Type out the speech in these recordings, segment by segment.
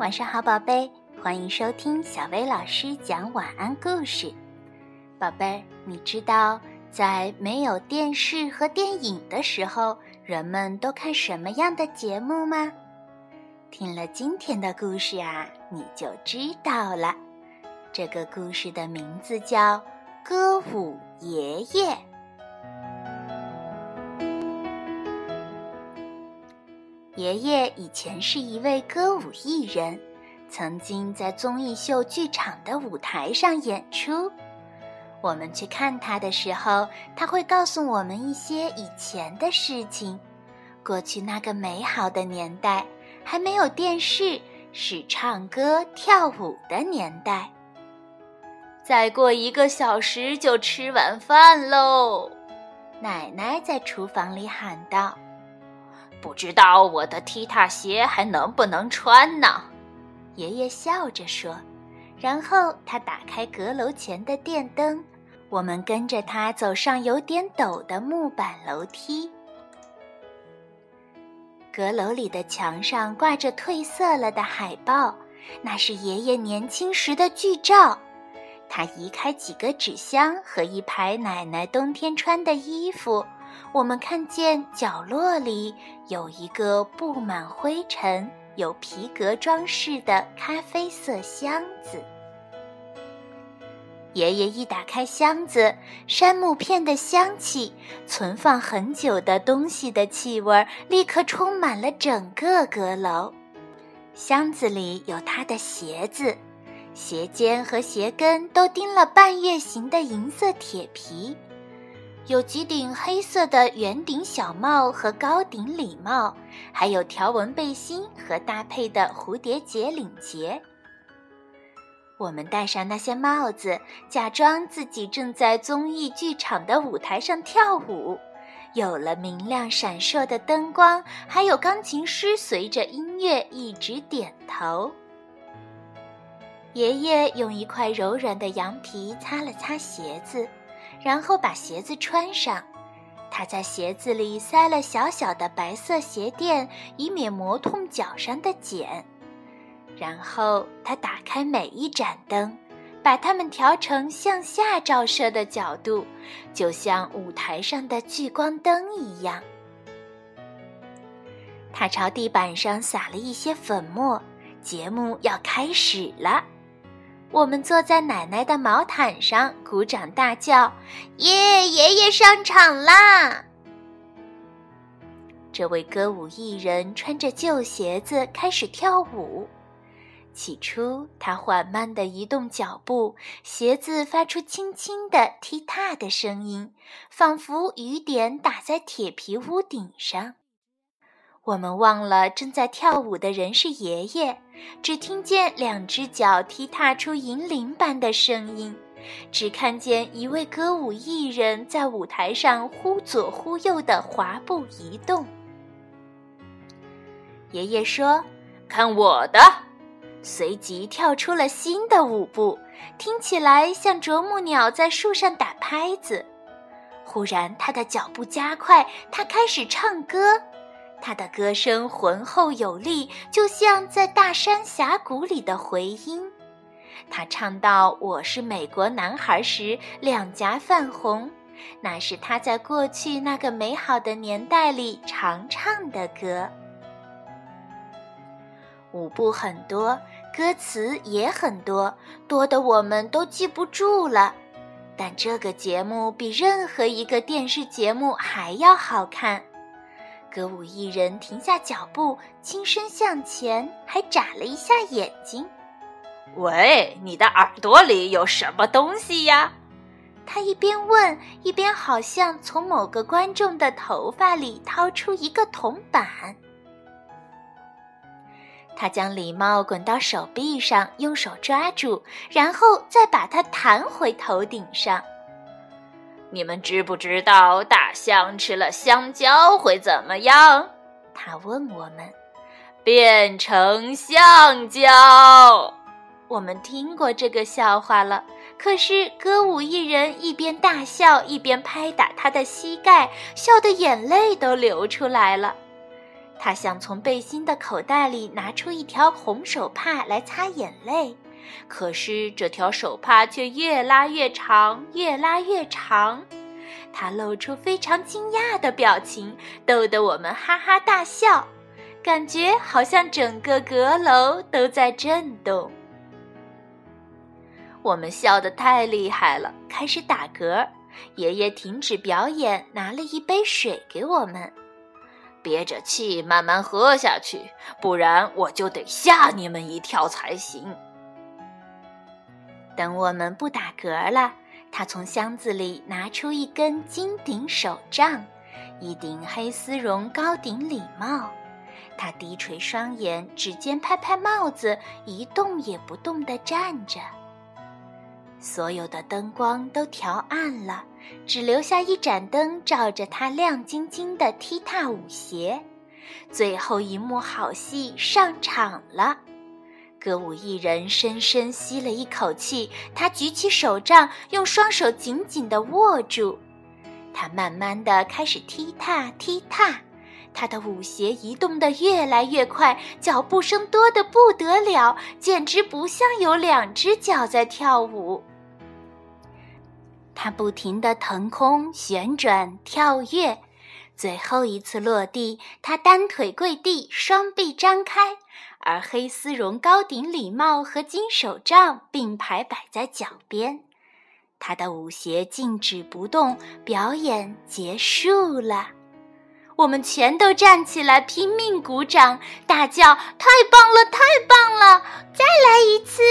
晚上好，宝贝，欢迎收听小薇老师讲晚安故事。宝贝儿，你知道在没有电视和电影的时候，人们都看什么样的节目吗？听了今天的故事啊，你就知道了。这个故事的名字叫《歌舞爷爷》。爷爷以前是一位歌舞艺人，曾经在综艺秀剧场的舞台上演出。我们去看他的时候，他会告诉我们一些以前的事情。过去那个美好的年代，还没有电视，是唱歌跳舞的年代。再过一个小时就吃晚饭喽，奶奶在厨房里喊道。不知道我的踢踏鞋还能不能穿呢？爷爷笑着说。然后他打开阁楼前的电灯，我们跟着他走上有点陡的木板楼梯。阁楼里的墙上挂着褪色了的海报，那是爷爷年轻时的剧照。他移开几个纸箱和一排奶奶冬天穿的衣服。我们看见角落里有一个布满灰尘、有皮革装饰的咖啡色箱子。爷爷一打开箱子，杉木片的香气、存放很久的东西的气味立刻充满了整个阁楼。箱子里有他的鞋子，鞋尖和鞋跟都钉了半月形的银色铁皮。有几顶黑色的圆顶小帽和高顶礼帽，还有条纹背心和搭配的蝴蝶结领结。我们戴上那些帽子，假装自己正在综艺剧场的舞台上跳舞。有了明亮闪烁的灯光，还有钢琴师随着音乐一直点头。爷爷用一块柔软的羊皮擦了擦鞋子。然后把鞋子穿上，他在鞋子里塞了小小的白色鞋垫，以免磨痛脚上的茧。然后他打开每一盏灯，把它们调成向下照射的角度，就像舞台上的聚光灯一样。他朝地板上撒了一些粉末，节目要开始了。我们坐在奶奶的毛毯上，鼓掌大叫：“耶！爷爷上场啦！”这位歌舞艺人穿着旧鞋子开始跳舞。起初，他缓慢地移动脚步，鞋子发出轻轻的踢踏的声音，仿佛雨点打在铁皮屋顶上。我们忘了正在跳舞的人是爷爷，只听见两只脚踢踏出银铃般的声音，只看见一位歌舞艺人在舞台上忽左忽右的滑步移动。爷爷说：“看我的！”随即跳出了新的舞步，听起来像啄木鸟在树上打拍子。忽然，他的脚步加快，他开始唱歌。他的歌声浑厚有力，就像在大山峡谷里的回音。他唱到“我是美国男孩”时，两颊泛红。那是他在过去那个美好的年代里常唱的歌。舞步很多，歌词也很多，多的我们都记不住了。但这个节目比任何一个电视节目还要好看。歌舞艺人停下脚步，轻声向前，还眨了一下眼睛。“喂，你的耳朵里有什么东西呀？”他一边问，一边好像从某个观众的头发里掏出一个铜板。他将礼帽滚到手臂上，用手抓住，然后再把它弹回头顶上。你们知不知道大象吃了香蕉会怎么样？他问我们。变成橡胶。我们听过这个笑话了。可是歌舞艺人一边大笑，一边拍打他的膝盖，笑得眼泪都流出来了。他想从背心的口袋里拿出一条红手帕来擦眼泪，可是这条手帕却越拉越长，越拉越长。他露出非常惊讶的表情，逗得我们哈哈大笑，感觉好像整个阁楼都在震动。我们笑得太厉害了，开始打嗝。爷爷停止表演，拿了一杯水给我们。憋着气慢慢喝下去，不然我就得吓你们一跳才行。等我们不打嗝了，他从箱子里拿出一根金顶手杖，一顶黑丝绒高顶礼帽。他低垂双眼，指尖拍拍帽子，一动也不动地站着。所有的灯光都调暗了，只留下一盏灯照着他亮晶晶的踢踏舞鞋。最后一幕好戏上场了，歌舞艺人深深吸了一口气，他举起手杖，用双手紧紧地握住。他慢慢地开始踢踏踢踏，他的舞鞋移动得越来越快，脚步声多得不得了，简直不像有两只脚在跳舞。他不停地腾空、旋转、跳跃，最后一次落地，他单腿跪地，双臂张开，而黑丝绒高顶礼帽和金手杖并排摆在脚边。他的舞鞋静止不动，表演结束了。我们全都站起来，拼命鼓掌，大叫：“太棒了，太棒了！再来一次！”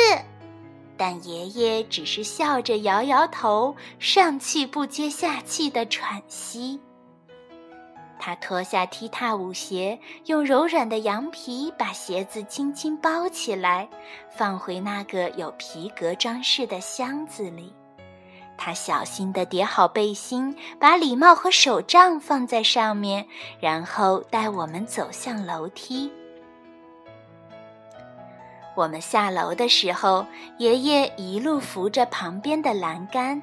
但爷爷只是笑着摇摇头，上气不接下气的喘息。他脱下踢踏舞鞋，用柔软的羊皮把鞋子轻轻包起来，放回那个有皮革装饰的箱子里。他小心地叠好背心，把礼帽和手杖放在上面，然后带我们走向楼梯。我们下楼的时候，爷爷一路扶着旁边的栏杆。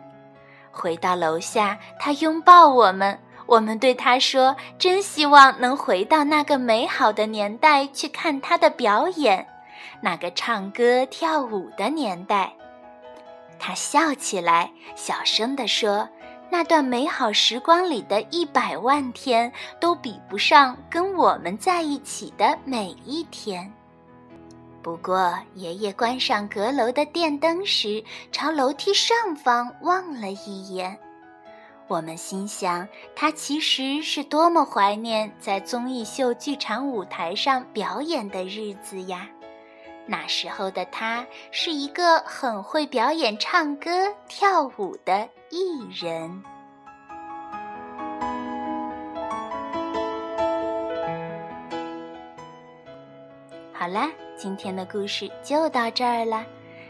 回到楼下，他拥抱我们。我们对他说：“真希望能回到那个美好的年代去看他的表演，那个唱歌跳舞的年代。”他笑起来，小声地说：“那段美好时光里的一百万天，都比不上跟我们在一起的每一天。”不过，爷爷关上阁楼的电灯时，朝楼梯上方望了一眼。我们心想，他其实是多么怀念在综艺秀剧场舞台上表演的日子呀！那时候的他是一个很会表演、唱歌、跳舞的艺人。好啦。今天的故事就到这儿了。